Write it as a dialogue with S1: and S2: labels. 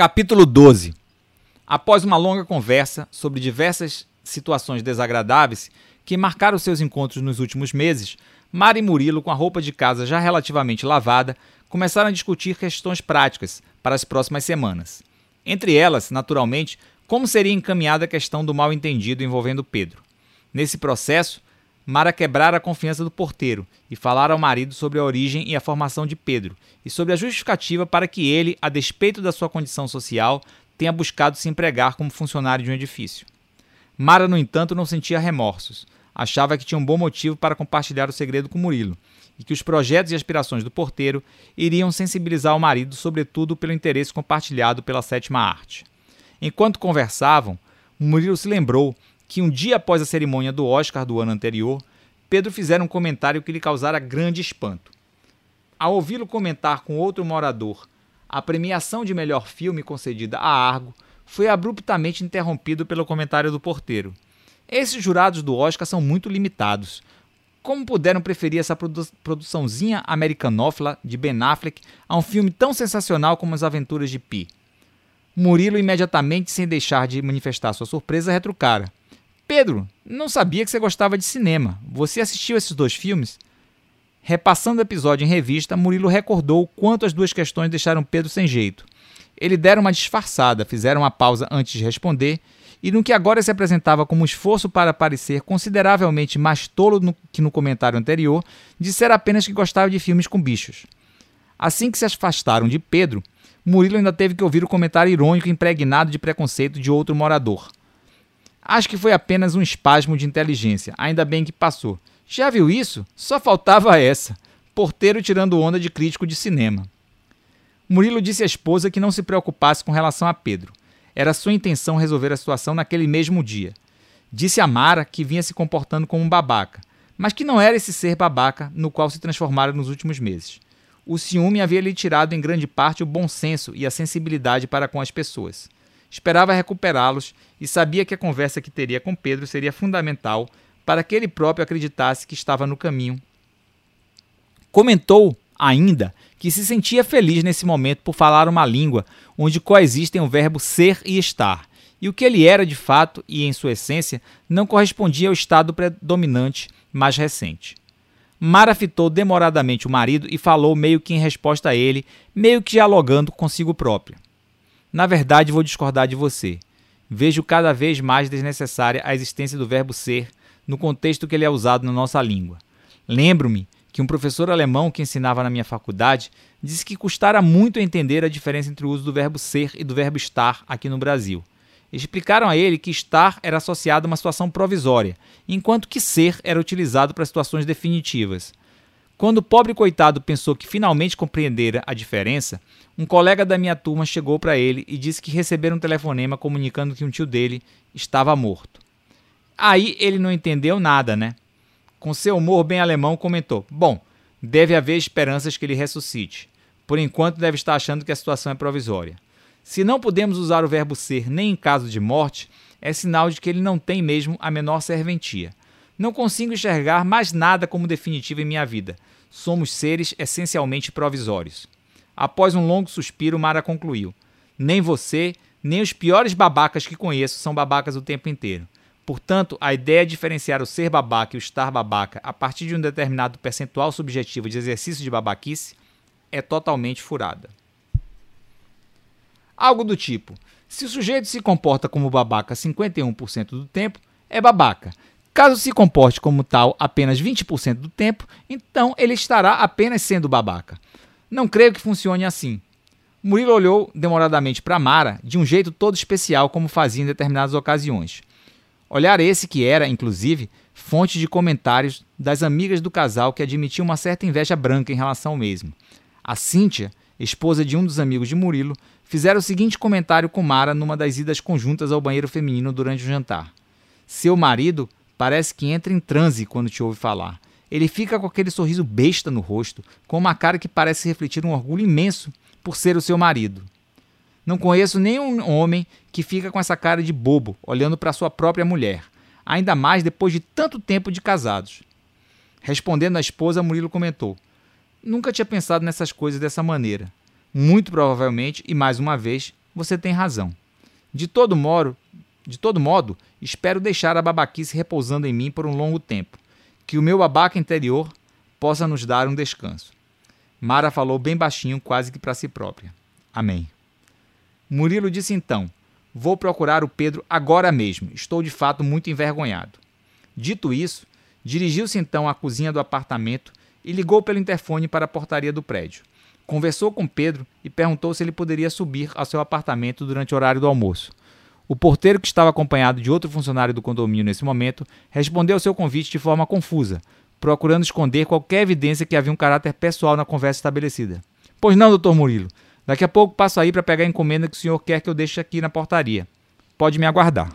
S1: Capítulo 12 Após uma longa conversa sobre diversas situações desagradáveis que marcaram seus encontros nos últimos meses, Mara e Murilo, com a roupa de casa já relativamente lavada, começaram a discutir questões práticas para as próximas semanas. Entre elas, naturalmente, como seria encaminhada a questão do mal-entendido envolvendo Pedro. Nesse processo, Mara quebrara a confiança do porteiro e falara ao marido sobre a origem e a formação de Pedro e sobre a justificativa para que ele, a despeito da sua condição social, tenha buscado se empregar como funcionário de um edifício. Mara, no entanto, não sentia remorsos. Achava que tinha um bom motivo para compartilhar o segredo com Murilo e que os projetos e aspirações do porteiro iriam sensibilizar o marido, sobretudo pelo interesse compartilhado pela sétima arte. Enquanto conversavam, Murilo se lembrou que um dia após a cerimônia do Oscar do ano anterior, Pedro fizera um comentário que lhe causara grande espanto. Ao ouvi-lo comentar com outro morador a premiação de melhor filme concedida a Argo, foi abruptamente interrompido pelo comentário do porteiro. Esses jurados do Oscar são muito limitados. Como puderam preferir essa produ produçãozinha americanófila de Ben Affleck a um filme tão sensacional como As Aventuras de Pi? Murilo imediatamente, sem deixar de manifestar sua surpresa, retrucara. Pedro, não sabia que você gostava de cinema. Você assistiu esses dois filmes? Repassando o episódio em revista, Murilo recordou quanto as duas questões deixaram Pedro sem jeito. Ele deram uma disfarçada, fizeram uma pausa antes de responder, e no que agora se apresentava como esforço para parecer consideravelmente mais tolo que no comentário anterior, disseram apenas que gostava de filmes com bichos. Assim que se afastaram de Pedro, Murilo ainda teve que ouvir o comentário irônico impregnado de preconceito de outro morador. Acho que foi apenas um espasmo de inteligência, ainda bem que passou. Já viu isso? Só faltava essa. Porteiro tirando onda de crítico de cinema. Murilo disse à esposa que não se preocupasse com relação a Pedro. Era sua intenção resolver a situação naquele mesmo dia. Disse a Mara que vinha se comportando como um babaca, mas que não era esse ser babaca no qual se transformara nos últimos meses. O ciúme havia lhe tirado em grande parte o bom senso e a sensibilidade para com as pessoas. Esperava recuperá-los e sabia que a conversa que teria com Pedro seria fundamental para que ele próprio acreditasse que estava no caminho. Comentou ainda que se sentia feliz nesse momento por falar uma língua onde coexistem o verbo ser e estar, e o que ele era de fato e em sua essência não correspondia ao estado predominante mais recente. Mara fitou demoradamente o marido e falou meio que em resposta a ele, meio que dialogando consigo própria. Na verdade, vou discordar de você. Vejo cada vez mais desnecessária a existência do verbo ser no contexto que ele é usado na nossa língua. Lembro-me que um professor alemão que ensinava na minha faculdade disse que custara muito entender a diferença entre o uso do verbo ser e do verbo estar aqui no Brasil. Explicaram a ele que estar era associado a uma situação provisória, enquanto que ser era utilizado para situações definitivas. Quando o pobre coitado pensou que finalmente compreendera a diferença, um colega da minha turma chegou para ele e disse que recebera um telefonema comunicando que um tio dele estava morto. Aí ele não entendeu nada, né? Com seu humor bem alemão, comentou: Bom, deve haver esperanças que ele ressuscite. Por enquanto, deve estar achando que a situação é provisória. Se não podemos usar o verbo ser nem em caso de morte, é sinal de que ele não tem mesmo a menor serventia. Não consigo enxergar mais nada como definitivo em minha vida. Somos seres essencialmente provisórios. Após um longo suspiro, Mara concluiu: Nem você, nem os piores babacas que conheço são babacas o tempo inteiro. Portanto, a ideia de diferenciar o ser babaca e o estar babaca a partir de um determinado percentual subjetivo de exercício de babaquice é totalmente furada. Algo do tipo: se o sujeito se comporta como babaca 51% do tempo, é babaca. Caso se comporte como tal apenas 20% do tempo, então ele estará apenas sendo babaca. Não creio que funcione assim. Murilo olhou demoradamente para Mara de um jeito todo especial, como fazia em determinadas ocasiões. Olhar esse que era, inclusive, fonte de comentários das amigas do casal que admitiam uma certa inveja branca em relação ao mesmo. A Cíntia, esposa de um dos amigos de Murilo, fizera o seguinte comentário com Mara numa das idas conjuntas ao banheiro feminino durante o jantar. Seu marido Parece que entra em transe quando te ouve falar. Ele fica com aquele sorriso besta no rosto, com uma cara que parece refletir um orgulho imenso por ser o seu marido. Não conheço nenhum homem que fica com essa cara de bobo, olhando para sua própria mulher, ainda mais depois de tanto tempo de casados. Respondendo à esposa, Murilo comentou: Nunca tinha pensado nessas coisas dessa maneira. Muito provavelmente, e mais uma vez, você tem razão. De todo modo, de todo modo, espero deixar a babaquice repousando em mim por um longo tempo, que o meu babaca interior possa nos dar um descanso. Mara falou bem baixinho, quase que para si própria. Amém. Murilo disse então: Vou procurar o Pedro agora mesmo. Estou de fato muito envergonhado. Dito isso, dirigiu-se então à cozinha do apartamento e ligou pelo interfone para a portaria do prédio. Conversou com Pedro e perguntou se ele poderia subir ao seu apartamento durante o horário do almoço. O porteiro, que estava acompanhado de outro funcionário do condomínio nesse momento, respondeu ao seu convite de forma confusa, procurando esconder qualquer evidência que havia um caráter pessoal na conversa estabelecida. Pois não, doutor Murilo. Daqui a pouco passo aí para pegar a encomenda que o senhor quer que eu deixe aqui na portaria. Pode me aguardar.